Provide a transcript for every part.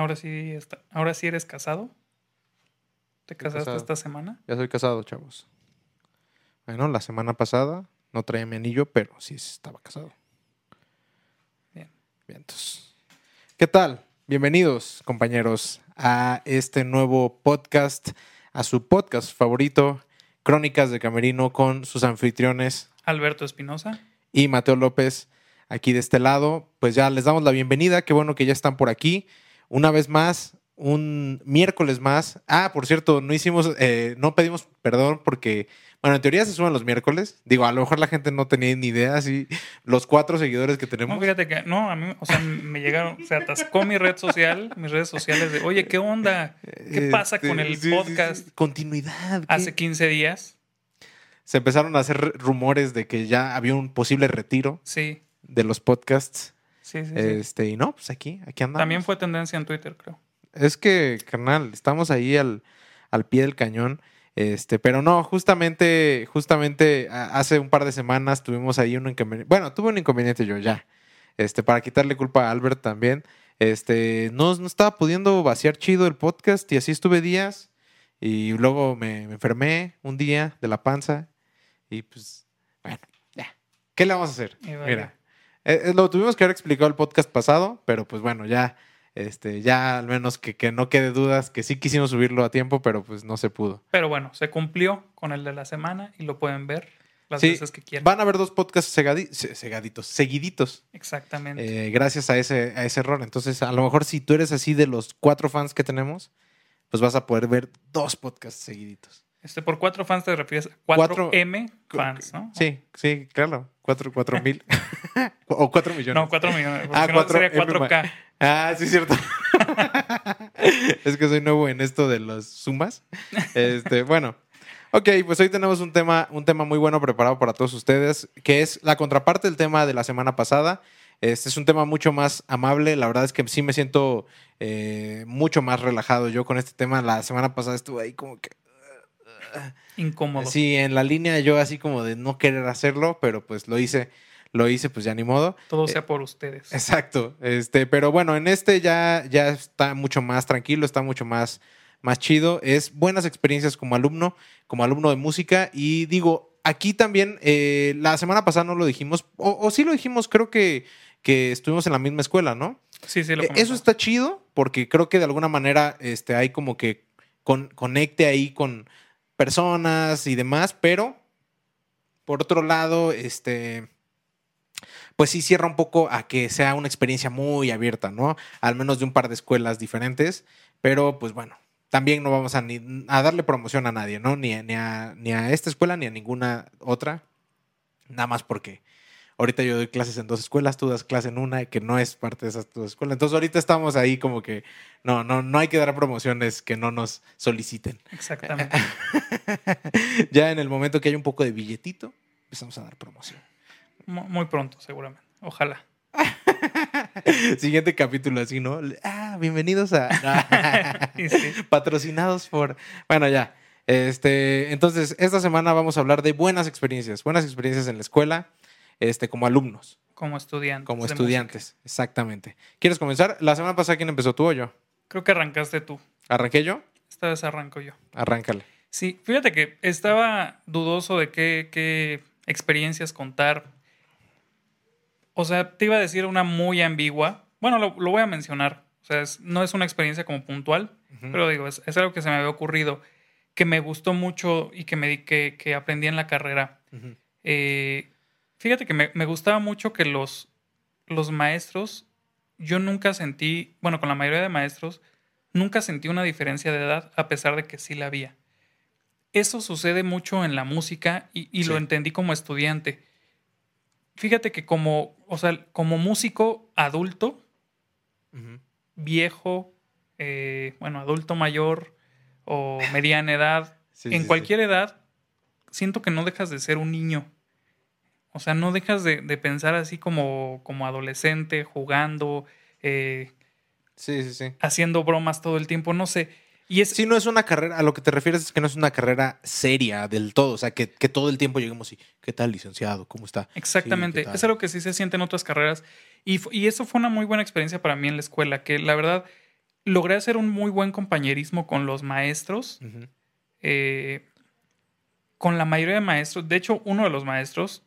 Ahora sí, está, ahora sí eres casado. ¿Te Estoy casaste casado. esta semana? Ya soy casado, chavos. Bueno, la semana pasada no traía mi anillo, pero sí estaba casado. Bien. Bien, entonces. ¿Qué tal? Bienvenidos, compañeros, a este nuevo podcast, a su podcast favorito, Crónicas de Camerino, con sus anfitriones Alberto Espinosa. y Mateo López aquí de este lado. Pues ya les damos la bienvenida. Qué bueno que ya están por aquí. Una vez más, un miércoles más. Ah, por cierto, no hicimos, eh, no pedimos perdón porque, bueno, en teoría se suben los miércoles. Digo, a lo mejor la gente no tenía ni idea. Así, los cuatro seguidores que tenemos. No, fíjate que, no, a mí, o sea, me llegaron, se atascó mi red social, mis redes sociales de, oye, ¿qué onda? ¿Qué pasa Este, con el sí, sí, podcast? sí. Continuidad. ¿qué? Hace 15 días, Se empezaron a hacer rumores de que ya había un posible retiro sí, de los podcasts. Sí, sí. sí. Este, y no, pues aquí, aquí andamos. También fue tendencia en Twitter, creo. Es que, carnal, estamos ahí al, al pie del cañón. Este, pero no, justamente, justamente hace un par de semanas tuvimos ahí un inconveniente. Bueno, tuve un inconveniente yo ya. Este, para quitarle culpa a Albert también. Este, no, no estaba pudiendo vaciar chido el podcast y así estuve días. Y luego me, me enfermé un día de la panza. Y pues, bueno, ya. ¿Qué le vamos a hacer? Mira, eh, eh, lo tuvimos que haber explicado el podcast pasado, pero pues bueno, ya, este, ya al menos que, que no quede dudas, que sí quisimos subirlo a tiempo, pero pues no se pudo. Pero bueno, se cumplió con el de la semana y lo pueden ver las Sí, veces que quieran. Van a haber dos podcasts segadi- se- segaditos, seguiditos, Exactamente. eh, gracias a ese, a ese error. Entonces, a lo mejor si tú eres así de los cuatro fans que tenemos, pues vas a poder ver dos podcasts seguiditos. Este, por cuatro fans te refieres a Cuatro- 4M fans, ¿no? Sí, sí, claro, cuatro, cuatro mil o cuatro millones. No, 4 millones. porque Ah, no cuatro sería M 4K. Ah, sí, es cierto. es que soy nuevo en esto de las sumas. Este, bueno. Ok, pues hoy tenemos un tema, un tema muy bueno preparado para todos ustedes, que es la contraparte del tema de la semana pasada. Este es un tema mucho más amable. La verdad es que sí me siento eh, mucho más relajado yo con este tema. La semana pasada estuve ahí como que. Incómodo. Sí, en la línea yo así como de no querer hacerlo, pero pues lo hice, lo hice, pues ya ni modo. Todo Eh, sea por ustedes. Exacto. Este, pero bueno, en este ya, ya está mucho más tranquilo, está mucho más, más chido. Es buenas experiencias como alumno, como alumno de música. Y digo, aquí también, eh, la semana pasada no lo dijimos, o, o sí lo dijimos, creo que, que estuvimos en la misma escuela, ¿no? Sí, sí, lo Eh, Eso está chido porque creo que de alguna manera este, hay como que con, conecte ahí con personas y demás, pero por otro lado, este, pues sí cierra un poco a que sea una experiencia muy abierta, ¿no? Al menos de un par de escuelas diferentes, pero pues bueno, también no vamos a, darle promoción a nadie, ¿no? Ni, a, ni a esta escuela ni a ninguna otra, nada más porque ahorita yo doy clases en dos escuelas, tú das clase en una que no es parte de esas dos escuelas. Entonces ahorita estamos ahí como que no, no, no hay que dar promociones que no nos soliciten. Exactamente. ya en el momento que hay un poco de billetito, empezamos a dar promoción. Mu- Muy pronto, seguramente. Ojalá. Siguiente capítulo así, ¿no? Ah, bienvenidos a... Sí. Patrocinados por... Bueno, ya. Este, entonces, esta semana vamos a hablar de buenas experiencias, buenas experiencias en la escuela, este, como alumnos, Como estudiantes. como estudiantes, exactamente. ¿Quieres comenzar? La semana pasada, ¿quién empezó tú o yo? Creo que arrancaste tú. ¿Arranqué yo? Esta vez arranco yo. Arráncale. Sí, fíjate que estaba dudoso de qué, qué experiencias contar. O sea, te iba a decir una muy ambigua. Bueno, lo, lo voy a mencionar. O sea, es- no es una experiencia como puntual, pero digo, es, es algo que se me había ocurrido, que me gustó mucho y que, me, di- que, que aprendí en la carrera. Eh, fíjate que me, me gustaba mucho que los, los maestros, yo nunca sentí, bueno, con la mayoría de maestros, nunca sentí una diferencia de edad, a pesar de que sí la había. Eso sucede mucho en la música y, y lo entendí como estudiante. Fíjate que como, o sea, como músico adulto, viejo, eh, bueno, adulto mayor o mediana edad, Sí, en sí. cualquier edad, siento que no dejas de ser un niño. O sea, no dejas de, de pensar así como, como adolescente, jugando, eh, Sí, sí, sí. haciendo bromas todo el tiempo, no sé. Y es, Sí, no es una carrera, a lo que te refieres es que no es una carrera seria del todo, o sea, que, que todo el tiempo lleguemos y, ¿qué tal, licenciado? ¿Cómo está? Exactamente. Sí, es algo que sí se siente en otras carreras. Y, y eso fue una muy buena experiencia para mí en la escuela, que la verdad logré hacer un muy buen compañerismo con los maestros. Eh, con la mayoría de maestros. De hecho, uno de los maestros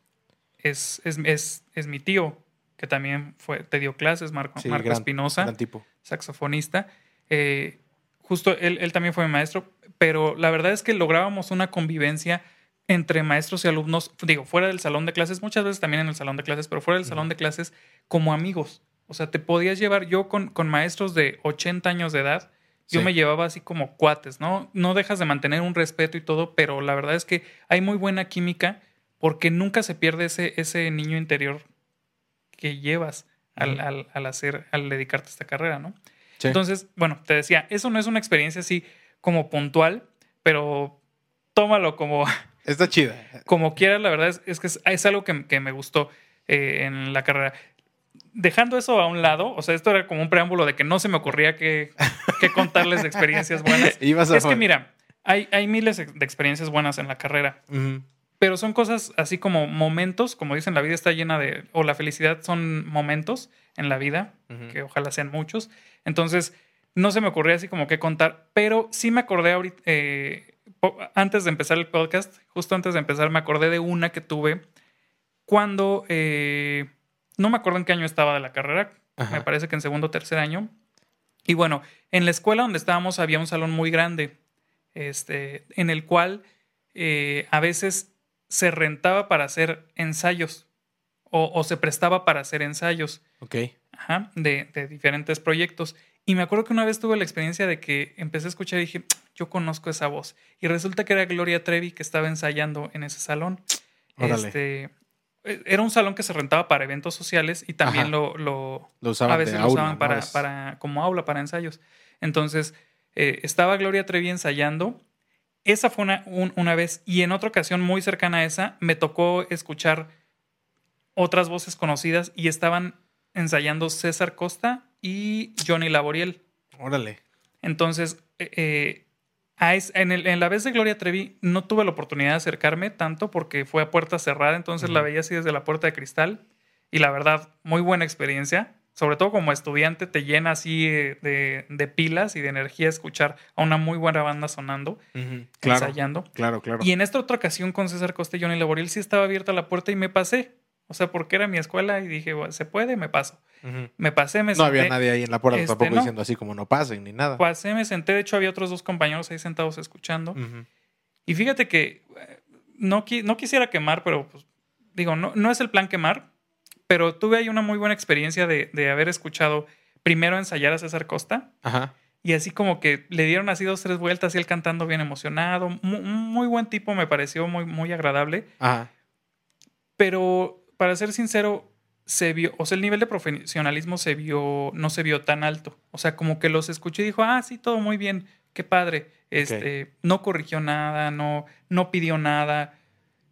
es, es, es- es mi tío, que también fue, te dio clases, Marco, Sí, Marco gran- Espinosa, Gran tipo. saxofonista. Eh, justo él, él también fue mi maestro, pero la verdad es que lográbamos una convivencia entre maestros y alumnos, digo, fuera del salón de clases, muchas veces también en el salón de clases, pero fuera del salón de clases como amigos. O sea, te podías llevar yo con, con maestros de 80 años de edad, yo Sí. me llevaba así como cuates, ¿no? No dejas de mantener un respeto y todo, pero la verdad es que hay muy buena química porque nunca se pierde ese, ese niño interior que llevas al, al- al hacer, al dedicarte a esta carrera, ¿no? Sí. Entonces, bueno, te decía, eso no es una experiencia así como puntual, pero tómalo como, Está chida. como quieras. La verdad es, es que es, es algo que, que me gustó eh, en la carrera. Dejando eso a un lado, o sea, esto era como un preámbulo de que no se me ocurría que, que contarles de experiencias buenas. Ibas a Es que mira, hay, hay miles de experiencias buenas en la carrera. Pero son cosas así como momentos, como dicen, la vida está llena de, o la felicidad son momentos en la vida, que ojalá sean muchos. Entonces, no se me ocurría así como qué contar, pero sí me acordé ahorita, eh, antes de empezar el podcast, justo antes de empezar, me acordé de una que tuve cuando, eh, no me acuerdo en qué año estaba de la carrera, Ajá. me parece que en segundo o tercer año. Y bueno, en la escuela donde estábamos había un salón muy grande, este, en el cual eh, a veces se rentaba para hacer ensayos o, o se prestaba para hacer ensayos Ok. ajá, de, de diferentes proyectos. Y me acuerdo que una vez tuve la experiencia de que empecé a escuchar y dije, yo conozco esa voz. Y resulta que era Gloria Trevi que estaba ensayando en ese salón. Órale. Este, eh, era un salón que se rentaba para eventos sociales y también lo, lo, Lo usaban a veces lo aula, usaban para, para, como aula, para ensayos. Entonces, eh, estaba Gloria Trevi ensayando. Esa fue una, un- una vez. Y en otra ocasión muy cercana a esa, me tocó escuchar otras voces conocidas y estaban ensayando César Costa y Johnny Laboriel. Órale. Entonces, eh, eh, es- en, el- en la vez de Gloria Trevi no tuve la oportunidad de acercarme tanto porque fue a puerta cerrada, entonces la veía así desde la puerta de cristal y la verdad, muy buena experiencia. Sobre todo como estudiante te llena así eh, de, de pilas y de energía escuchar a una muy buena banda sonando. Claro. ensayando. Claro, claro. Y en esta otra ocasión con César Costa y Johnny Laboriel sí estaba abierta la puerta y me pasé. O sea, porque era mi escuela y dije, "Bueno, se puede, me paso. Me pasé, me No había senté. nadie ahí en la puerta Este, tampoco no. diciendo así como no pasen ni nada. Pasé, me senté. De hecho, había otros dos compañeros ahí sentados escuchando. Y fíjate que eh, no, no quisiera quemar, pero pues, digo, no, no es el plan quemar, pero tuve ahí una muy buena experiencia de, de haber escuchado primero ensayar a César Costa Ajá. y así como que le dieron así dos, tres vueltas y él cantando bien emocionado. Mu- Un muy, buen tipo, me pareció muy, muy agradable, Ajá. pero para ser sincero, se vio, o sea, el nivel de profesionalismo se vio, no se vio tan alto. O sea, como que los escuché y dijo, ah, sí, todo muy bien, qué padre. Este, no corrigió nada, no, no pidió nada.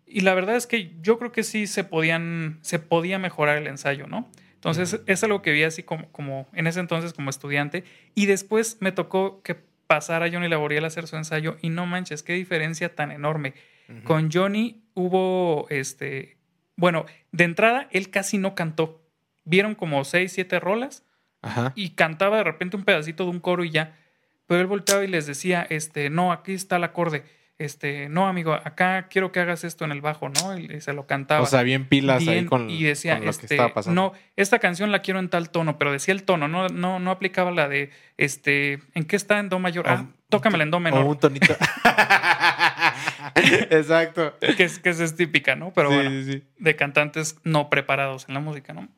Y la verdad es que yo creo que sí se podían, se podía mejorar el ensayo, ¿no? Entonces, es algo que vi así como, como en ese entonces como estudiante. Y después me tocó que pasara Johnny Laboriel a hacer su ensayo. Y no manches, qué diferencia tan enorme. Con Johnny hubo, este, bueno, de entrada él casi no cantó. Vieron como seis, siete rolas Ajá. y cantaba de repente un pedacito de un coro y ya. Pero él volteaba y les decía, este, no, aquí está el acorde. Este, no, amigo, acá quiero que hagas esto en el bajo, ¿no? Y se lo cantaba. O sea, bien pilas ahí con, y decía, con lo este, que estaba pasando. no, esta canción la quiero en tal tono, pero decía el tono, no, no, no aplicaba la de, este, ¿en qué está en do mayor? Ah, tócamela en do O menor, un tonito. Exacto. que es, que es típica, ¿no? Pero sí, bueno. sí, sí. de cantantes no preparados en la música, ¿no?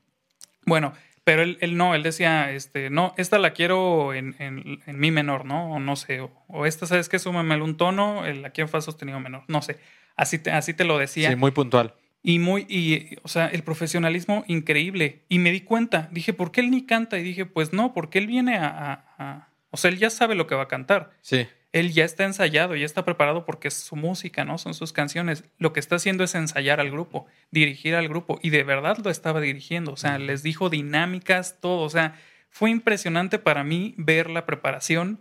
Bueno, pero él, él no, él decía, este, no, esta la quiero en, en, en mi menor, ¿no? O no sé, o, o esta, ¿sabes qué? Súmamele un tono, el- quiero en fa sostenido menor, no sé. Así te, así te lo decía. Sí, muy puntual. Y muy, y, o sea, el profesionalismo increíble. Y me di cuenta, dije, ¿por qué él ni canta? Y dije, pues no, porque él viene a, a- a- o sea, él ya sabe lo que va a cantar. Sí. Él ya está ensayado, ya está preparado porque es su música, ¿no? Son sus canciones. Lo que está haciendo es ensayar al grupo, dirigir al grupo. Y de verdad lo estaba dirigiendo. O sea, les dijo dinámicas, todo. O sea, fue impresionante para mí ver la preparación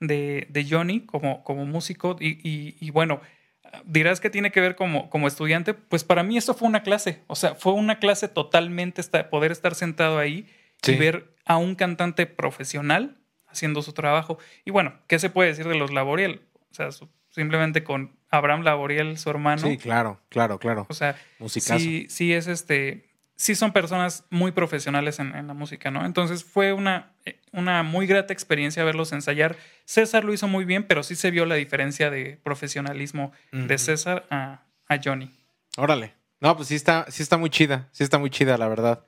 de, de Johnny como, como músico. Y, y- y bueno, dirás que tiene que ver como, como estudiante. Pues para mí eso fue una clase. O sea, fue una clase totalmente esta- poder estar sentado ahí Sí. y ver a un cantante profesional haciendo su trabajo. Y bueno, ¿qué se puede decir de los Laboriel? O sea, simplemente con Abraham Laboriel, su hermano. Sí, claro, claro, claro. O sea, sí, sí es este, sí son personas muy profesionales en, la música, ¿no? Entonces fue una, una muy grata experiencia verlos ensayar. César lo hizo muy bien, pero sí se vio la diferencia de profesionalismo de César a, a, Johnny. Órale. No, pues sí está, sí está muy chida, sí está muy chida, la verdad.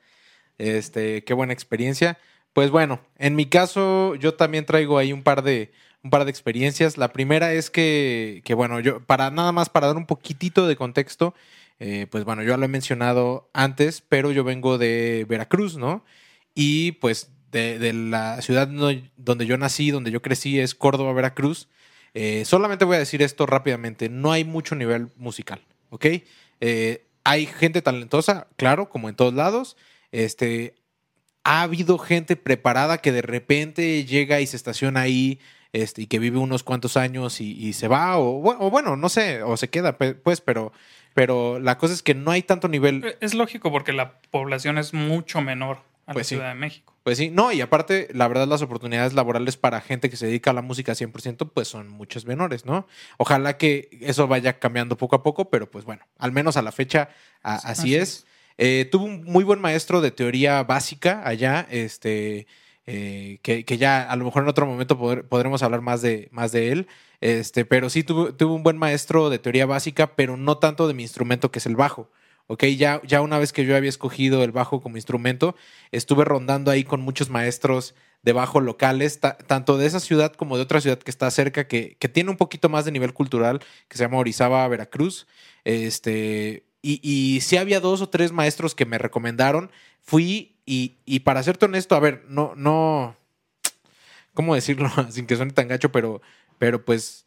Este, qué buena experiencia. Pues bueno, en mi caso, yo también traigo ahí un par de, un par de experiencias. La primera es que, que bueno, yo, para nada más para dar un poquitito de contexto, eh, pues bueno, yo lo he mencionado antes, pero yo vengo de Veracruz, ¿no? Y pues de, la ciudad donde yo nací, donde yo crecí, es Córdoba, Veracruz. Eh, solamente voy a decir esto rápidamente, no hay mucho nivel musical, ¿ok? Eh, hay gente talentosa, claro, como en todos lados. Este, ha habido gente preparada que de repente llega y se estaciona ahí este, y que vive unos cuantos años y, se va, o, o, bueno, no sé, o se queda, pues, pero pero la cosa es que no hay tanto nivel. Eh, es lógico porque la población es mucho menor a la pues Ciudad de México. Pues sí, no, y aparte, la verdad, las oportunidades laborales para gente que se dedica a la música 100%, pues son muchas menores, ¿no? Ojalá que eso vaya cambiando poco a poco, pero pues bueno, al menos a la fecha así, es. Eh, tuvo un muy buen maestro de teoría básica allá, este, eh, que, ya a lo mejor en otro momento podremos hablar más de, más de él. Este, pero sí tuve, un buen maestro de teoría básica, pero no tanto de mi instrumento, que es el bajo. Ok, ya, ya una vez que yo había escogido el bajo como instrumento, estuve rondando ahí con muchos maestros de bajo locales, tanto de esa ciudad como de otra ciudad que está cerca, que, que, tiene un poquito más de nivel cultural, que se llama Orizaba, Veracruz. Este, y, y sí había dos o tres maestros que me recomendaron. Fui y, y para serte honesto, a ver, no, no, ¿cómo decirlo sin que suene tan gacho? Pero pero pues,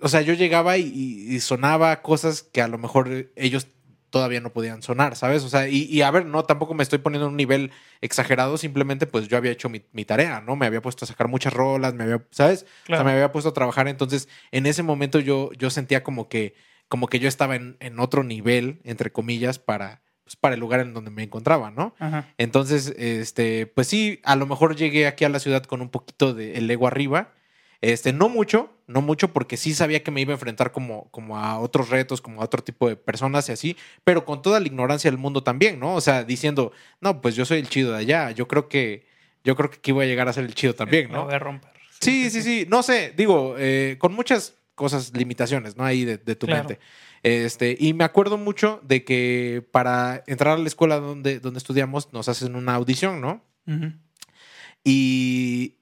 o sea, yo llegaba y, sonaba cosas que a lo mejor ellos todavía no podían sonar, ¿sabes? O sea, y, a ver, no, tampoco me estoy poniendo en un nivel exagerado, simplemente pues yo había hecho mi, tarea, ¿no? Me había puesto a sacar muchas rolas, me había, ¿sabes? O sea, me había puesto a trabajar, entonces en ese momento yo, yo sentía como que, como que yo estaba en, en otro nivel, entre comillas, para, pues, para el lugar en donde me encontraba, ¿no? Entonces, este, pues sí, a lo mejor llegué aquí a la ciudad con un poquito de el ego arriba. Este, no mucho, no mucho, porque sí sabía que me iba a enfrentar como, como a otros retos, como a otro tipo de personas y así, pero con toda la ignorancia del mundo también, ¿no? O sea, diciendo, no, pues yo soy el chido de allá, yo creo que, yo creo que aquí voy a llegar a ser el chido también, ¿no? voy a romper. Sí, sí, sí, no sé, digo, eh, con muchas cosas, limitaciones, ¿no? Ahí de, tu mente. Este, y me acuerdo mucho de que para entrar a la escuela donde, donde estudiamos nos hacen una audición, ¿no? Y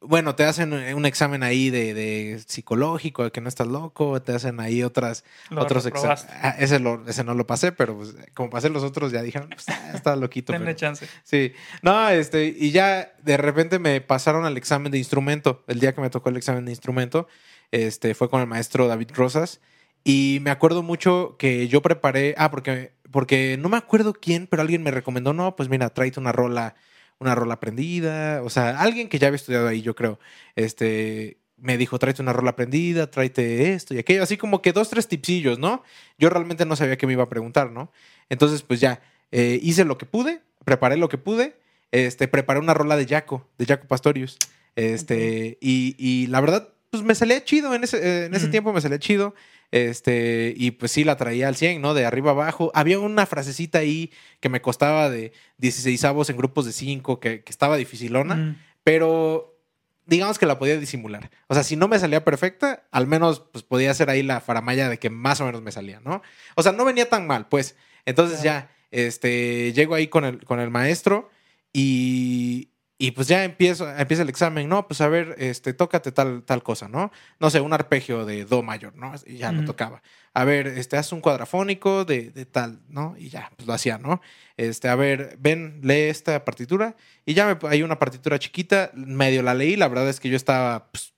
bueno, te hacen un examen ahí de, de, psicológico, de que no estás loco, te hacen ahí otras, otros exámenes. Ah, ese, ese no lo pasé, pero pues, como pasé los otros ya dijeron, pues ah, está loquito. Denle chance. Sí. No, este, y ya de repente me pasaron al examen de instrumento. El día que me tocó el examen de instrumento, este, fue con el maestro David Rosas. Y me acuerdo mucho que yo preparé, ah, porque, porque no me acuerdo quién, pero alguien me recomendó, no, pues mira, tráete una rola, una rola aprendida, o sea, alguien que ya había estudiado ahí, yo creo, este, me dijo, tráete una rola aprendida, tráete esto y aquello, así como que dos, tres tipsillos, ¿no? Yo realmente no sabía qué me iba a preguntar, ¿no? Entonces, pues ya, eh, hice lo que pude, preparé lo que pude, este, preparé una rola de Jaco, de Jaco Pastorius, este, y, y, la verdad, pues me salía chido en ese, en ese tiempo, me salía chido. Este, y pues sí la traía al 100, ¿no? De arriba abajo. Había una frasecita ahí que me costaba de 16 avos en grupos de 5, que, estaba dificilona, pero digamos que la podía disimular. O sea, si no me salía perfecta, al menos pues podía hacer ahí la faramaya de que más o menos me salía, ¿no? O sea, no venía tan mal, pues. Entonces ya, este, llego ahí con el, con el maestro y, y pues ya empiezo, empieza el examen, no, pues a ver, este, tócate tal, tal cosa, ¿no? No sé, un arpegio de do mayor, ¿no? Y ya lo tocaba. A ver, este, haz un cuadrafónico de, de, tal, ¿no? Y ya, pues lo hacía, ¿no? Este, a ver, ven, lee esta partitura. Y ya me, hay una partitura chiquita, medio la leí, la verdad es que yo estaba pues,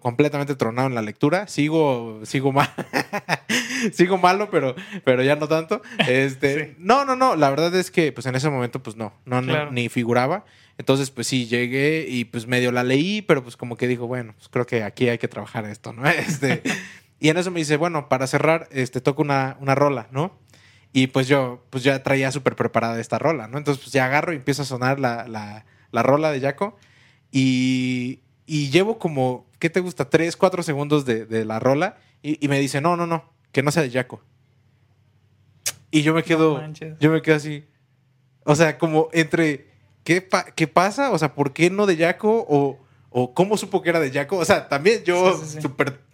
completamente tronado en la lectura. Sigo, sigo mal, sigo malo, pero, pero ya no tanto. Este, no, no, no. La verdad es que, pues en ese momento, pues no, no, ni figuraba. Entonces, pues sí, llegué y pues medio la leí, pero pues como que dijo, bueno, pues creo que aquí hay que trabajar esto, ¿no? Este, y en eso me dice, bueno, para cerrar, este, toco una, una rola, ¿no? Y pues yo, pues ya traía súper preparada esta rola, ¿no? Entonces, pues ya agarro y empiezo a sonar la, la, la rola de Jaco. Y, y llevo como, ¿qué te gusta? Tres, cuatro segundos de, de la rola. Y, y me dice, no, no, no, que no sea de Jaco. Y yo me quedo, yo me quedo así. O sea, como entre, ¿qué, pa- qué pasa? O sea, ¿por qué no de Jaco? O, o cómo supo que era de Jaco. O sea, también yo Sí, sí, sí.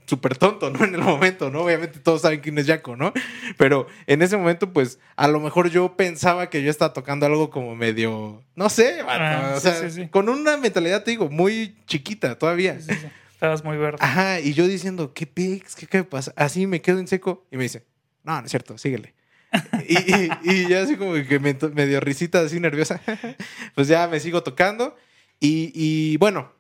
Súper tonto, ¿no? En el momento, ¿no? Obviamente todos saben quién es Jaco, ¿no? Pero en ese momento, pues, a lo mejor yo pensaba que yo estaba tocando algo como medio, no sé, Ah, o sí, sea, sí, sí. con una mentalidad, te digo, muy chiquita todavía. Sí, sí, sí. Estabas muy verde. Ajá, y yo diciendo, ¿qué pics? ¿Qué, qué pasa? Así me quedo en seco y me dice, no, no es cierto, síguele. y, y, y ya así como que me, me dio risita así nerviosa. pues ya me sigo tocando. Y, y bueno,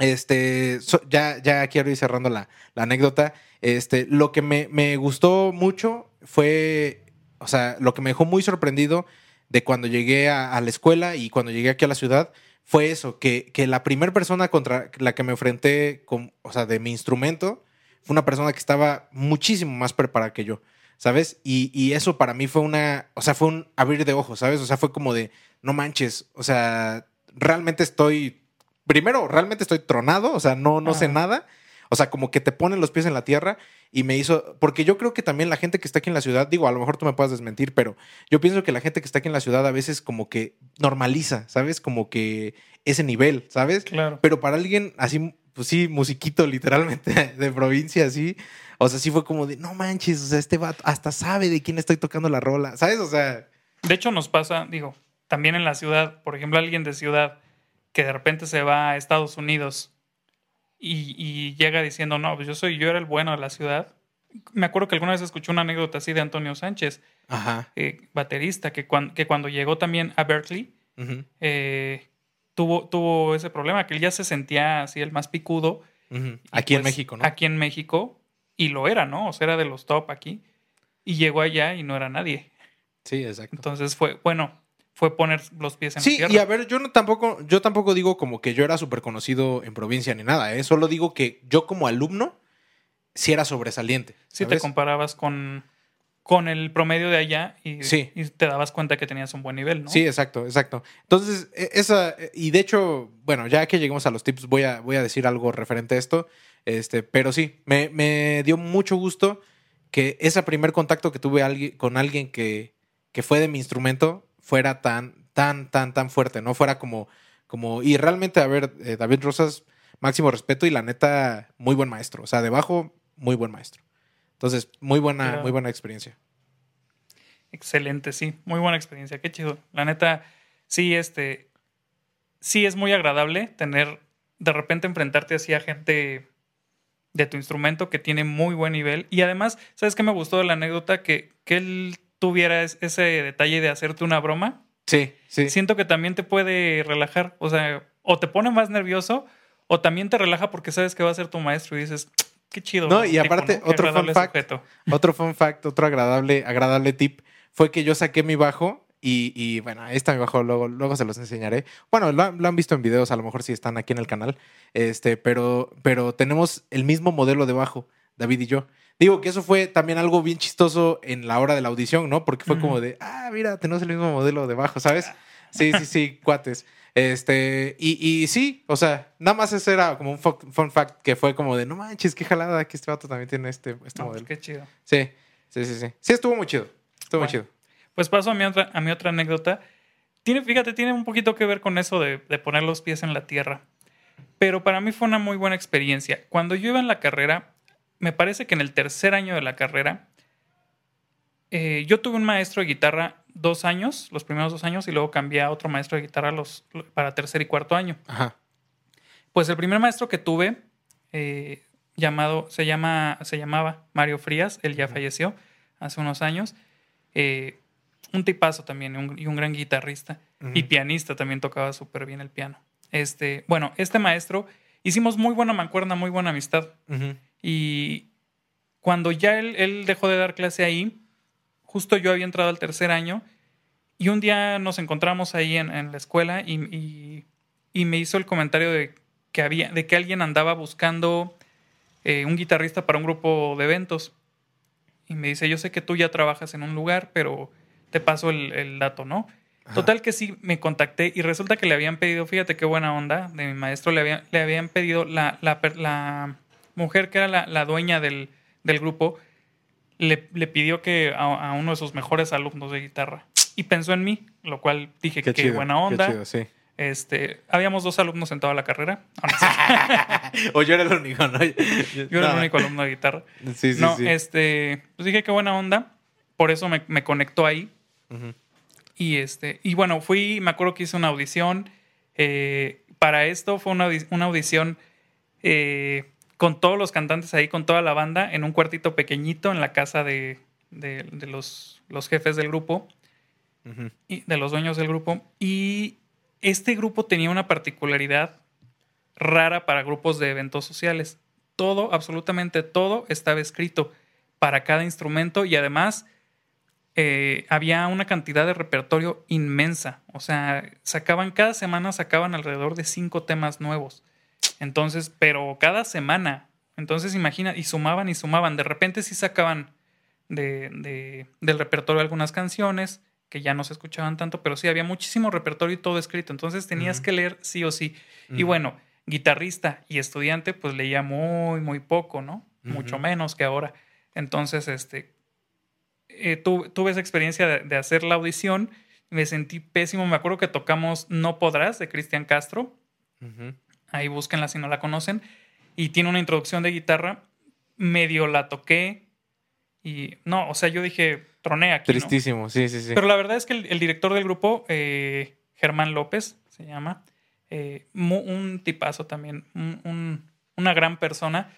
este, ya, ya quiero ir cerrando la, la anécdota. Este, lo que me, me gustó mucho fue, o sea, lo que me dejó muy sorprendido de cuando llegué a, a la escuela y cuando llegué aquí a la ciudad fue eso, que, que la primera persona contra la que me enfrenté, con, o sea, de mi instrumento, fue una persona que estaba muchísimo más preparada que yo, ¿sabes? Y, y eso para mí fue una, o sea, fue un abrir de ojos, ¿sabes? O sea, fue como de, no manches, o sea, realmente estoy, primero, realmente estoy tronado, o sea, no, no sé nada. O sea, como que te ponen los pies en la tierra y me hizo, porque yo creo que también la gente que está aquí en la ciudad, digo, a lo mejor tú me puedas desmentir, pero yo pienso que la gente que está aquí en la ciudad a veces como que normaliza, ¿sabes? Como que ese nivel, ¿sabes? Claro. Pero para alguien así, pues sí, musiquito literalmente de provincia, así, o sea, sí fue como de, no manches, o sea, este vato hasta sabe de quién estoy tocando la rola, ¿sabes? O sea, De hecho, nos pasa, digo, también en la ciudad, por ejemplo, alguien de ciudad que de repente se va a Estados Unidos y, y llega diciendo, no, pues yo soy, yo era el bueno de la ciudad. Me acuerdo que alguna vez escuché una anécdota así de Antonio Sánchez, ajá. eh, baterista, que, cuan- que cuando llegó también a Berkeley, eh, tuvo, tuvo ese problema, que él ya se sentía así el más picudo. Aquí en pues, México, ¿no? Aquí en México, y lo era, ¿no? O sea, era de los top aquí. Y llegó allá y no era nadie. Sí, exacto. Entonces fue, bueno, fue poner los pies en la Sí, tierra. y a ver, yo no tampoco, yo tampoco digo como que yo era súper conocido en provincia ni nada, ¿eh? Solo digo que yo como alumno sí era sobresaliente. Sí, te comparabas con, con el promedio de allá y, Sí. y te dabas cuenta que tenías un buen nivel, ¿no? Sí, exacto, exacto. Entonces, e- esa, y de hecho, bueno, ya que lleguemos a los tips, voy a, voy a decir algo referente a esto. Este, pero sí, me, me dio mucho gusto que ese primer contacto que tuve alguien, con alguien que, que fue de mi instrumento fuera tan, tan, tan, tan fuerte, ¿no? Fuera como, como, y realmente, a ver, eh, David Rosas, máximo respeto y la neta, muy buen maestro. O sea, debajo, muy buen maestro. Entonces, muy buena, muy buena experiencia. Excelente, sí. Muy buena experiencia. Qué chido. La neta, sí, este. Sí, es muy agradable tener. De repente enfrentarte así a gente de tu instrumento que tiene muy buen nivel. Y además, ¿sabes qué me gustó de la anécdota? Que, que él tuviera es- ese detalle de hacerte una broma. Sí, sí. Siento que también te puede relajar. O sea, o te pone más nervioso, o también te relaja porque sabes que va a ser tu maestro y dices, qué chido. No, y tipo, aparte, otro fun fact. sujeto. Otro fun fact, otro agradable, agradable tip fue que yo saqué mi bajo y, y, bueno, ahí está mi bajo, luego, luego se los enseñaré. Bueno, lo, han- lo han visto en videos, a lo mejor si están aquí en el canal, este, pero, pero tenemos el mismo modelo de bajo, David y yo. Digo que eso fue también algo bien chistoso en la hora de la audición, ¿no? Porque fue como de, ah, mira, tenemos el mismo modelo de bajo, ¿sabes? Sí, sí, sí, cuates. Este, y, y sí, o sea, nada más ese era como un fun fact que fue como de, no manches, qué jalada que este vato también tiene este, este No, pues, modelo. qué chido. Sí, sí, sí, sí. Sí, estuvo muy chido. Estuvo muy chido. Pues paso a mi otra, a mi otra anécdota. Tiene, fíjate, tiene un poquito que ver con eso de, de poner los pies en la tierra. Pero para mí fue una muy buena experiencia. Cuando yo iba en la carrera, me parece que en el tercer año de la carrera, eh, yo tuve un maestro de guitarra dos años, los primeros dos años, y luego cambié a otro maestro de guitarra los, para tercer y cuarto año. Ajá. Pues el primer maestro que tuve, eh, llamado, se, llama, se llamaba Mario Frías, él ya falleció hace unos años. Eh, un tipazo también un- y un gran guitarrista. Y pianista también tocaba súper bien el piano. Este, bueno, este maestro, hicimos muy buena mancuerna, muy buena amistad. Y cuando ya él, él dejó de dar clase ahí, justo yo había entrado al tercer año y un día nos encontramos ahí en, en la escuela y, y- y me hizo el comentario de que, había, de que alguien andaba buscando eh, un guitarrista para un grupo de eventos. Y me dice, yo sé que tú ya trabajas en un lugar, pero te paso el, el dato, ¿no? Total que sí, me contacté y resulta que le habían pedido, fíjate qué buena onda de mi maestro, le, había- le habían pedido la, la mujer que era la, la dueña del, del grupo, le, le pidió que a, a uno de sus mejores alumnos de guitarra. Y pensó en mí, lo cual dije Qué qué, chido. buena qué onda. chido, sí. Este, habíamos dos alumnos en toda la carrera. O yo era el único, ¿no? Yo, Yo era el único alumno de guitarra. Sí, sí, no, sí. este, pues dije qué buena onda. Por eso me, me conectó ahí. Y este, y bueno, fui, me acuerdo que hice una audición. eh, para esto fue una, una audición eh, con todos los cantantes ahí, con toda la banda, en un cuartito pequeñito en la casa de, de- de los, los jefes del grupo y de los dueños del grupo. Y este grupo tenía una particularidad rara para grupos de eventos sociales. Todo, absolutamente todo, estaba escrito para cada instrumento y además eh, había una cantidad de repertorio inmensa. O sea, sacaban, cada semana sacaban alrededor de cinco temas nuevos. Entonces, pero cada semana. Entonces, imagina, y sumaban y sumaban. De repente sí sacaban de, de- del repertorio algunas canciones que ya no se escuchaban tanto, pero sí había muchísimo repertorio y todo escrito. Entonces tenías que leer sí o sí. Y bueno, guitarrista y estudiante, pues leía muy, muy poco, ¿no? Mucho menos que ahora. Entonces, este, eh, tu- tuve esa experiencia de, de hacer la audición. Me sentí pésimo. Me acuerdo que tocamos No Podrás de Cristian Castro. Ahí búsquenla si no la conocen. Y tiene una introducción de guitarra. Medio la toqué. Y no, o sea, yo dije, troné aquí. ¿no? Tristísimo, sí, sí, sí. Pero la verdad es que el, el director del grupo, eh, Germán López, se llama, eh, un tipazo también, un- un- una gran persona,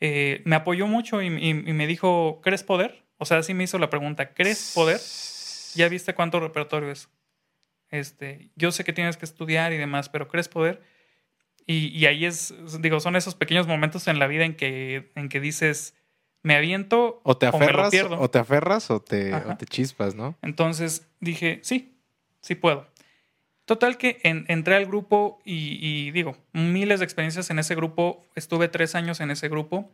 eh, me apoyó mucho y, y- y me dijo, ¿crees poder? O sea, sí me hizo la pregunta, ¿crees poder? ¿Ya viste cuánto repertorio es? Este, yo sé que tienes que estudiar y demás, pero ¿crees poder? Y, y ahí es, digo, son esos pequeños momentos en la vida en que, en que dices, me aviento O te me lo aferras, pierdo. o te aferras o te, Ajá. o te chispas, ¿no? Entonces dije, sí, sí puedo. Total que en- entré al grupo y, y digo, miles de experiencias en ese grupo. Estuve tres años en ese grupo.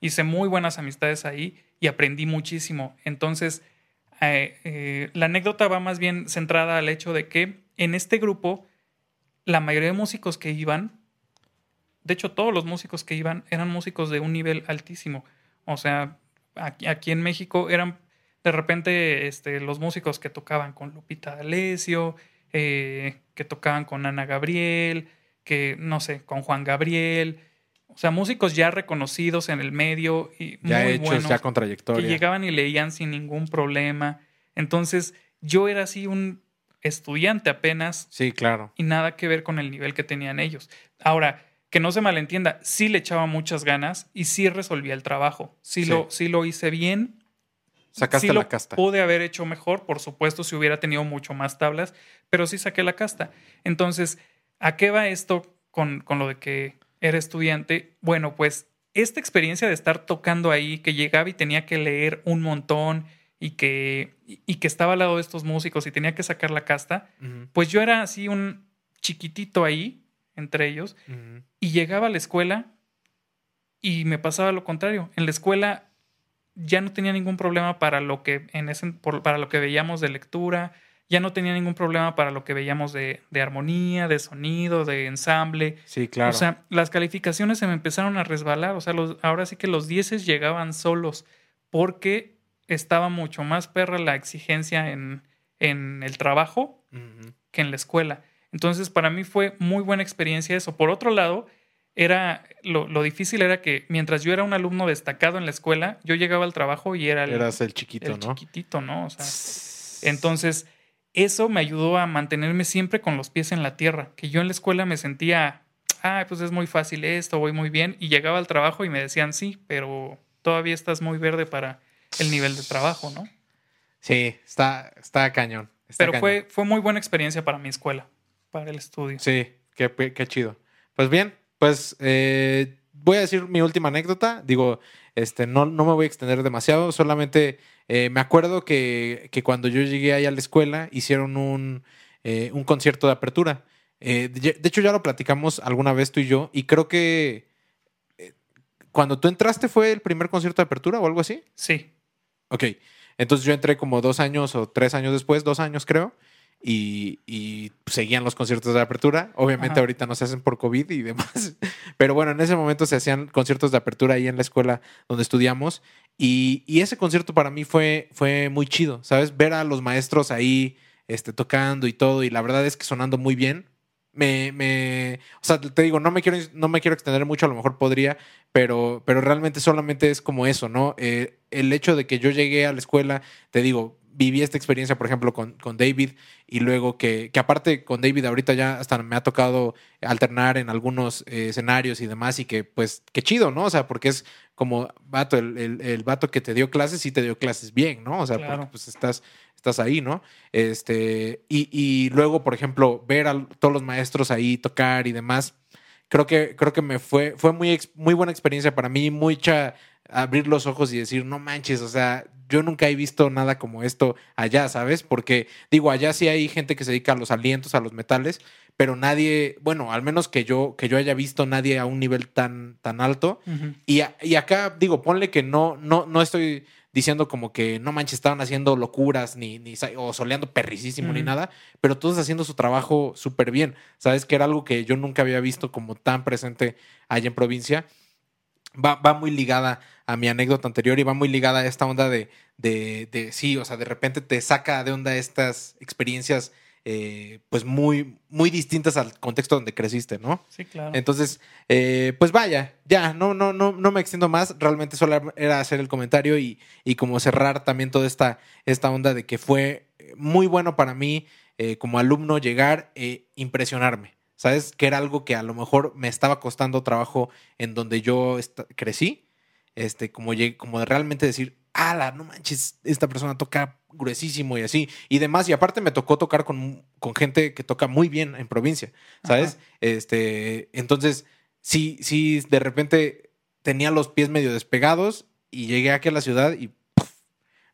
Hice muy buenas amistades ahí y aprendí muchísimo. Entonces, eh, eh, la anécdota va más bien centrada al hecho de que en este grupo, la mayoría de músicos que iban, de hecho todos los músicos que iban eran músicos de un nivel altísimo. O sea, aquí, aquí en México eran de repente este, los músicos que tocaban con Lupita D'Alessio, eh, que tocaban con Ana Gabriel, que no sé, con Juan Gabriel. O sea, músicos ya reconocidos en el medio y Ya muy hechos, buenos ya con que trayectoria. llegaban y leían sin ningún problema. Entonces, yo era así un estudiante apenas Sí, claro. y nada que ver con el nivel que tenían ellos. Ahora, que no se malentienda, sí le echaba muchas ganas y sí resolvía el trabajo. Sí, Sí. Lo, sí lo hice bien. Sacaste sí la lo casta. pude haber hecho mejor, por supuesto, si hubiera tenido mucho más tablas, pero sí saqué la casta. Entonces, ¿a qué va esto con, con lo de que era estudiante? Bueno, pues esta experiencia de estar tocando ahí, que llegaba y tenía que leer un montón y que, y que estaba al lado de estos músicos y tenía que sacar la casta, pues yo era así un chiquitito ahí, entre ellos, y llegaba a la escuela y me pasaba lo contrario. En la escuela ya no tenía ningún problema para lo que, en ese, por- para lo que veíamos de lectura, ya no tenía ningún problema para lo que veíamos de, de armonía, de sonido, de ensamble. Sí, claro. O sea, las calificaciones se me empezaron a resbalar. O sea, los, ahora sí que los dieces llegaban solos porque estaba mucho más perra la exigencia en, en el trabajo que en la escuela. Entonces, para mí fue muy buena experiencia eso. Por otro lado, era lo, lo difícil era que mientras yo era un alumno destacado en la escuela, yo llegaba al trabajo y era el, Eras el chiquito, el ¿no? chiquitito, ¿no? O sea, entonces, eso me ayudó a mantenerme siempre con los pies en la tierra, que yo en la escuela me sentía, ah, pues es muy fácil esto, voy muy bien, y llegaba al trabajo y me decían, sí, pero todavía estás muy verde para el nivel de trabajo, ¿no? Sí, está, está cañón. está Pero cañón. fue, fue muy buena experiencia para mi escuela, para el estudio. Sí, qué, qué chido. Pues bien, pues eh, voy a decir mi última anécdota. Digo, este, no, no me voy a extender demasiado, solamente eh, me acuerdo que, que cuando yo llegué ahí a la escuela hicieron un, eh, un concierto de apertura. De, hecho, ya lo platicamos alguna vez tú y yo, y creo que cuando tú entraste fue el primer concierto de apertura o algo así. Sí, Ok, entonces yo entré como dos años o tres años después, dos años creo, y, y seguían los conciertos de apertura. Obviamente Ajá. ahorita no se hacen por COVID y demás, pero bueno, en ese momento se hacían conciertos de apertura ahí en la escuela donde estudiamos y, y ese concierto para mí fue, fue muy chido, ¿sabes? Ver a los maestros ahí este, tocando y todo y la verdad es que sonando muy bien. Me, me, o sea, te digo, no me quiero, no me quiero extender mucho, a lo mejor podría, pero, pero realmente solamente es como eso, ¿no? Eh, el hecho de que yo llegué a la escuela, te digo, viví esta experiencia, por ejemplo, con, con David, y luego que, que aparte con David ahorita ya hasta me ha tocado alternar en algunos eh, escenarios y demás, y que pues, qué chido, ¿no? O sea, porque es como, vato, el, el, el vato que te dio clases, sí te dio clases bien, ¿no? O sea, Claro. porque pues estás, estás ahí, ¿no? Este, y, y luego, por ejemplo, ver a todos los maestros ahí tocar y demás, creo que, creo que me fue, fue muy, muy buena experiencia para mí, mucha abrir los ojos y decir, no manches, o sea, yo nunca he visto nada como esto allá, ¿sabes? Porque digo, allá sí hay gente que se dedica a los alientos, a los metales, pero nadie, bueno, al menos que yo, que yo haya visto nadie a un nivel tan, tan alto. Y, a- y acá, digo, ponle que no, no, no estoy diciendo como que no manches, estaban haciendo locuras ni, ni o soleando perricísimo ni nada, pero todos haciendo su trabajo súper bien. Sabes que era algo que yo nunca había visto como tan presente allá en provincia. Va, va muy ligada a mi anécdota anterior y va muy ligada a esta onda de, de, de sí, o sea, de repente te saca de onda estas experiencias eh, pues muy, muy distintas al contexto donde creciste, ¿no? Sí, claro. Entonces, eh, pues vaya, ya, no, no, no, no me extiendo más. Realmente solo era hacer el comentario y, y como cerrar también toda esta, esta onda de que fue muy bueno para mí eh, como alumno llegar e impresionarme. ¿Sabes? Que era algo que a lo mejor me estaba costando trabajo en donde yo crecí. Este, como, como de realmente decir, ala, no manches, esta persona toca gruesísimo y así. Y demás. Y aparte me tocó tocar con, con gente que toca muy bien en provincia. ¿Sabes? Ajá. Este, entonces, sí, sí, de repente tenía los pies medio despegados y llegué aquí a la ciudad y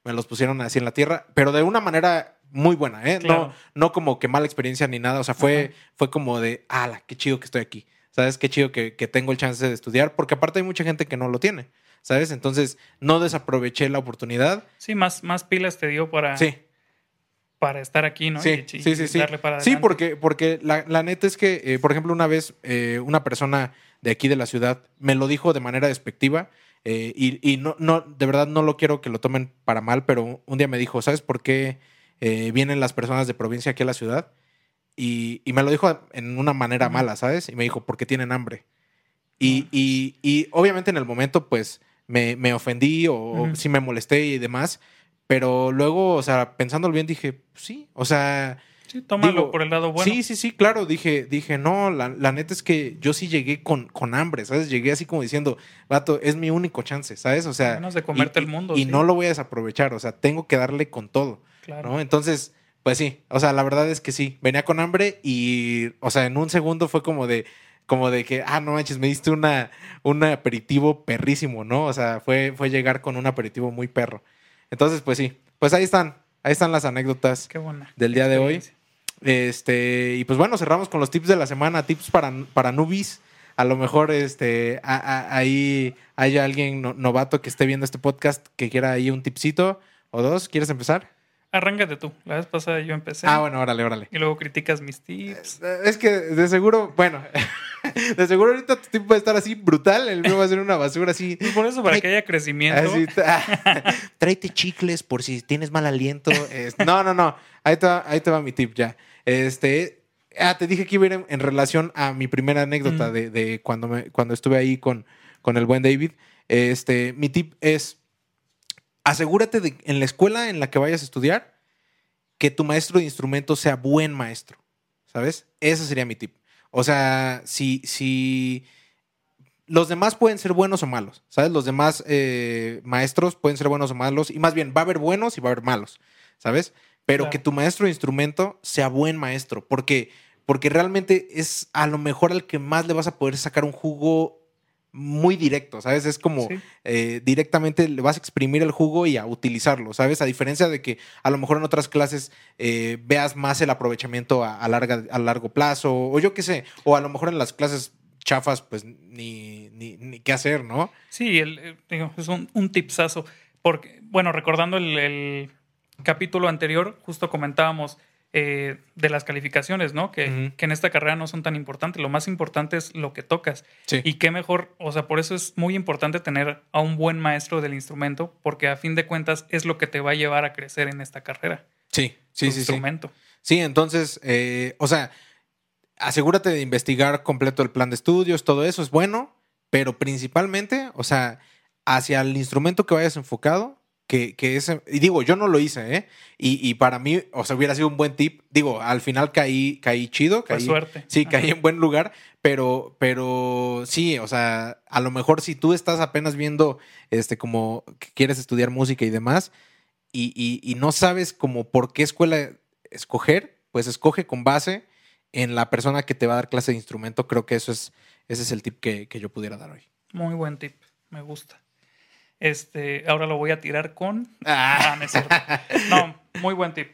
me los pusieron así en la tierra, pero de una manera muy buena, ¿eh? Claro. No, no como que mala experiencia ni nada, o sea, fue, fue como de, ala, qué chido que estoy aquí, ¿sabes? Qué chido que, que tengo el chance de estudiar, porque aparte hay mucha gente que no lo tiene, ¿sabes? Entonces, no desaproveché la oportunidad. Sí, más, más pilas te dio para, Sí, para estar aquí, ¿no? Sí, Y- sí, sí, sí. darle para Sí, porque, porque la, la neta es que, eh, por ejemplo, una vez eh, una persona de aquí de la ciudad me lo dijo de manera despectiva eh, y, y no, no, de verdad no lo quiero que lo tomen para mal, pero un día me dijo, ¿sabes por qué vienen las personas de provincia aquí a la ciudad? Y, y me lo dijo en una manera mala, ¿sabes? Y me dijo, porque tienen hambre. Y, y, y obviamente en el momento, pues, me, me ofendí o Ujú. sí me molesté y demás. Pero luego, o sea, pensándolo bien, dije, sí, o sea, Sí, tómalo digo, por el lado bueno. Sí, sí, sí, claro. Dije, dije, no, la, la neta es que yo sí llegué con, con hambre, ¿sabes? Llegué así como diciendo, vato, es mi único chance, ¿sabes? O sea. Menos de comerte y- el mundo, Y sí. no lo voy a desaprovechar, o sea, tengo que darle con todo, Claro. ¿no? Entonces, pues sí, o sea, la verdad es que sí, venía con hambre y, o sea, en un segundo fue como de, como de que, ah, no manches, me diste una, un aperitivo perrísimo, ¿no? O sea, fue, fue llegar con un aperitivo muy perro. Entonces, pues sí, pues ahí están, ahí están las anécdotas Qué buena. del día de hoy. Este, y pues bueno, cerramos con los tips de la semana, tips para, para nubis. A lo mejor este, a- a- ahí hay alguien no- novato que esté viendo este podcast que quiera ahí un tipcito o dos. ¿Quieres empezar? Arráncate tú. La vez pasada yo empecé. Ah, bueno, órale, órale. Y luego criticas mis tips. Eh, Es que de seguro, bueno, de seguro ahorita tu tip va a estar así brutal, el mío va a ser una basura así. Pues por eso, para Ay, que haya crecimiento. Así, ah, tráete chicles por si tienes mal aliento. Es- no, no, no. Ahí te, va, ahí te va mi tip ya. Este, ah, te dije que iba a ir en, en relación a mi primera anécdota Mm. de, de cuando, me, cuando estuve ahí con, con el buen David. Este, mi tip es asegúrate de en la escuela en la que vayas a estudiar que tu maestro de instrumento sea buen maestro. ¿Sabes? Ese sería mi tip. O sea, si, si los demás pueden ser buenos o malos, ¿sabes? Los demás eh, maestros pueden ser buenos o malos, y más bien va a haber buenos y va a haber malos, ¿sabes? Pero Claro. que tu maestro de instrumento sea buen maestro, porque, porque realmente es a lo mejor al que más le vas a poder sacar un jugo muy directo, ¿sabes? Es como Sí. eh, directamente le vas a exprimir el jugo y a utilizarlo, ¿sabes? A diferencia de que a lo mejor en otras clases eh, veas más el aprovechamiento a, a larga, a largo plazo, o yo qué sé, o a lo mejor en las clases chafas, pues ni, ni, ni qué hacer, ¿no? Sí, el, eh, digo, es un, un tipsazo. Porque, bueno, recordando el, el capítulo anterior, justo comentábamos eh, de las calificaciones, ¿no? Que, que en esta carrera no son tan importantes. Lo más importante es lo que tocas. Sí. Y qué mejor, o sea, por eso es muy importante tener a un buen maestro del instrumento, porque a fin de cuentas es lo que te va a llevar a crecer en esta carrera. Sí, sí, tu sí, sí. instrumento. Sí, entonces, eh, o sea, asegúrate de investigar completo el plan de estudios, todo eso es bueno, pero principalmente, o sea, hacia el instrumento que vayas enfocado, que, que ese, y digo, yo no lo hice, ¿eh? Y, y para mí, o sea, hubiera sido un buen tip. Digo, al final caí, caí chido, caí, suerte. Sí, Ajá. caí en buen lugar, pero, pero sí, o sea, a lo mejor si tú estás apenas viendo, este, como que quieres estudiar música y demás, y, y- y no sabes como por qué escuela escoger, pues escoge con base en la persona que te va a dar clase de instrumento. Creo que eso es, ese es el tip que, que yo pudiera dar hoy. Muy buen tip, me gusta. Este, ahora lo voy a tirar con. Ah, no es cierto. No, muy buen tip.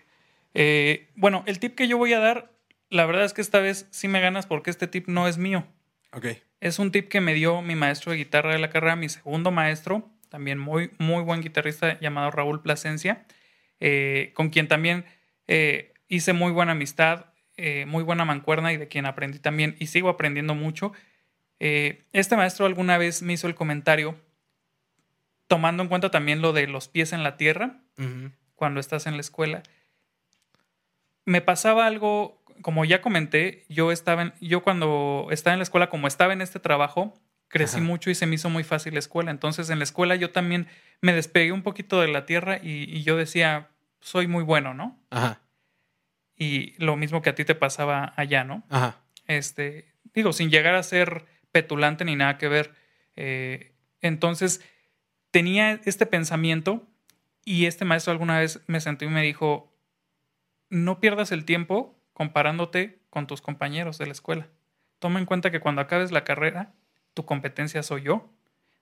Eh, bueno, el tip que yo voy a dar, la verdad es que esta vez sí me ganas porque este tip no es mío. Ok. Es un tip que me dio mi maestro de guitarra de la carrera, mi segundo maestro, también muy, muy buen guitarrista llamado Raúl Plasencia, eh, con quien también eh, hice muy buena amistad, muy buena mancuerna y de quien aprendí también y sigo aprendiendo mucho. Este maestro alguna vez me hizo el comentario, tomando en cuenta también lo de los pies en la tierra, cuando estás en la escuela. Me pasaba algo, como ya comenté, yo estaba en- yo cuando estaba en la escuela, como estaba en este trabajo, crecí Ajá. mucho y se me hizo muy fácil la escuela. Entonces en la escuela yo también me despegué un poquito de la tierra y, y yo decía, soy muy bueno, ¿no? Ajá. Y lo mismo que a ti te pasaba allá, ¿no? Ajá. este, digo, sin llegar a ser petulante ni nada que ver. Eh, entonces, tenía este pensamiento y este maestro alguna vez me sentó y me dijo, no pierdas el tiempo comparándote con tus compañeros de la escuela. Toma en cuenta que cuando acabes la carrera, tu competencia soy yo,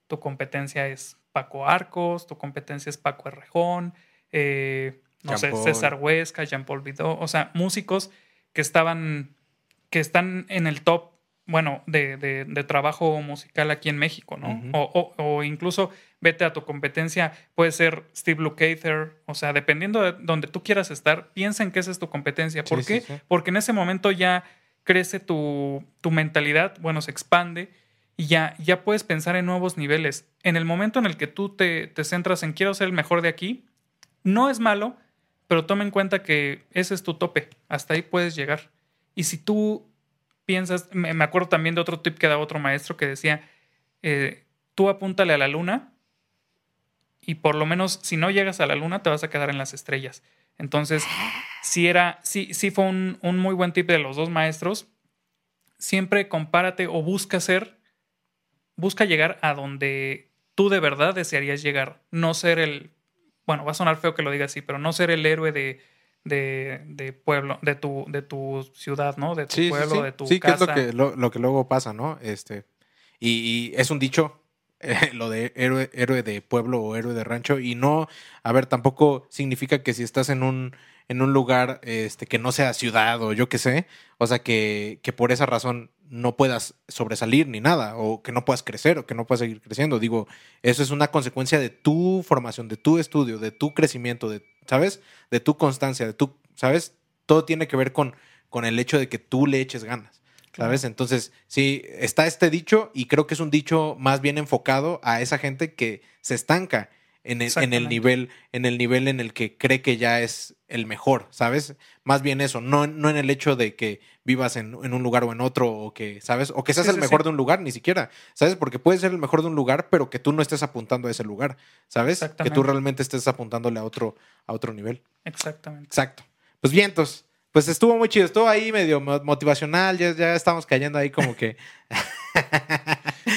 tu competencia es Paco Arcos, tu competencia es Paco Errejón, eh, no sé. César Huesca, Jean-Paul Vidó, o sea, músicos que estaban, que están en el top, bueno, de, de- de trabajo musical aquí en México, ¿no? O, o- o incluso vete a tu competencia, puede ser Steve Lukather, o sea, dependiendo de donde tú quieras estar, piensa en que esa es tu competencia. ¿Por Sí, qué? sí, sí. Porque en ese momento ya crece tu, tu mentalidad, bueno, se expande y ya, ya puedes pensar en nuevos niveles. En el momento en el que tú te, te centras en quiero ser el mejor de aquí, no es malo, pero toma en cuenta que ese es tu tope, hasta ahí puedes llegar. Y si tú piensas, me, me acuerdo también de otro tip que daba otro maestro que decía, eh, tú apúntale a la luna y por lo menos si no llegas a la luna te vas a quedar en las estrellas. Entonces, sí era, sí, sí fue un, un muy buen tip de los dos maestros. Siempre compárate o busca ser, busca llegar a donde tú de verdad desearías llegar. No ser el, bueno, va a sonar feo que lo diga así, pero no ser el héroe de, de, de pueblo, de tu, de tu ciudad, ¿no? De tu Sí, pueblo, sí. de tu Sí, que es casa. lo que, lo, lo que luego pasa, ¿no? Este, y, y es un dicho, eh, lo de héroe, héroe de pueblo o héroe de rancho, y no, a ver, tampoco significa que si estás en un, en un lugar este, que no sea ciudad o yo qué sé, o sea, que, que por esa razón no puedas sobresalir ni nada, o que no puedas crecer, o que no puedas seguir creciendo. Digo, eso es una consecuencia de tu formación, de tu estudio, de tu crecimiento, de, ¿sabes? De tu constancia, de tu, ¿sabes? Todo tiene que ver con, con el hecho de que tú le eches ganas. ¿Sabes? Entonces, sí, está este dicho y creo que es un dicho más bien enfocado a esa gente que se estanca en el, en el nivel, en el nivel en el que cree que ya es el mejor, ¿sabes? Más bien eso, no, no en el hecho de que vivas en, en un lugar o en otro, o que, ¿sabes? O que seas Sí, el mejor sí. de un lugar, ni siquiera, ¿sabes? Porque puedes ser el mejor de un lugar, pero que tú no estés apuntando a ese lugar, ¿sabes? Que tú realmente estés apuntándole a otro, a otro nivel. Exactamente. Exacto. Pues vientos. Pues estuvo muy chido, estuvo ahí medio mo- motivacional, ya, ya estamos cayendo ahí como que...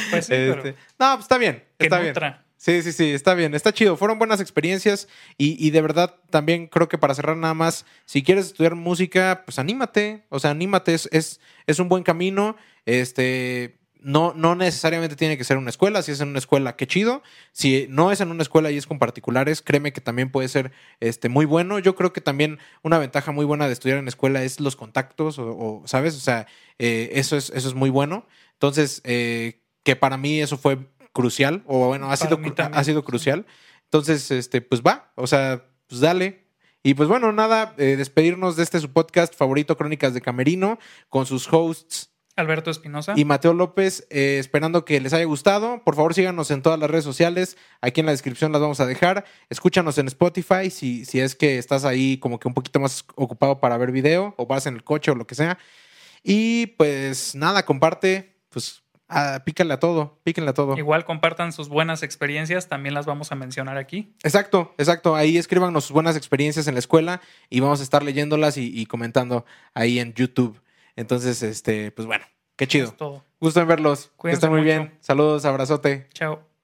Pues sí, pero Este, no, pues está bien, está bien. nutra. Sí, sí, sí, está bien, está chido. Fueron buenas experiencias y, y de verdad también creo que para cerrar nada más, si quieres estudiar música, pues anímate, o sea, anímate, es, es, es un buen camino. Este, no, no necesariamente tiene que ser una escuela, si es en una escuela, qué chido. Si no es en una escuela y es con particulares, créeme que también puede ser este, muy bueno. Yo creo que también una ventaja muy buena de estudiar en escuela es los contactos, o, ¿sabes? O sea, eh, eso, es, eso es muy bueno. Entonces, eh, que para mí eso fue crucial, o bueno, ha sido, ha sido crucial. Entonces, este, pues va, o sea, pues dale. Y pues bueno, nada, eh, despedirnos de este su podcast favorito, Crónicas de Camerino, con sus hosts Alberto Espinosa. y Mateo López, eh, esperando que les haya gustado. Por favor, síganos en todas las redes sociales. Aquí en la descripción las vamos a dejar. Escúchanos en Spotify si, si es que estás ahí como que un poquito más ocupado para ver video o vas en el coche o lo que sea. Y pues nada, comparte, pues ah, pícale a todo, píquenle a todo. Igual compartan sus buenas experiencias, también las vamos a mencionar aquí. Exacto, exacto. Ahí escríbanos sus buenas experiencias en la escuela y vamos a estar leyéndolas y, y comentando ahí en YouTube. Entonces, este, pues bueno, qué chido. Es todo. Gusto en verlos. Que Cuídense estén muy mucho. bien. Saludos, abrazote. Chao.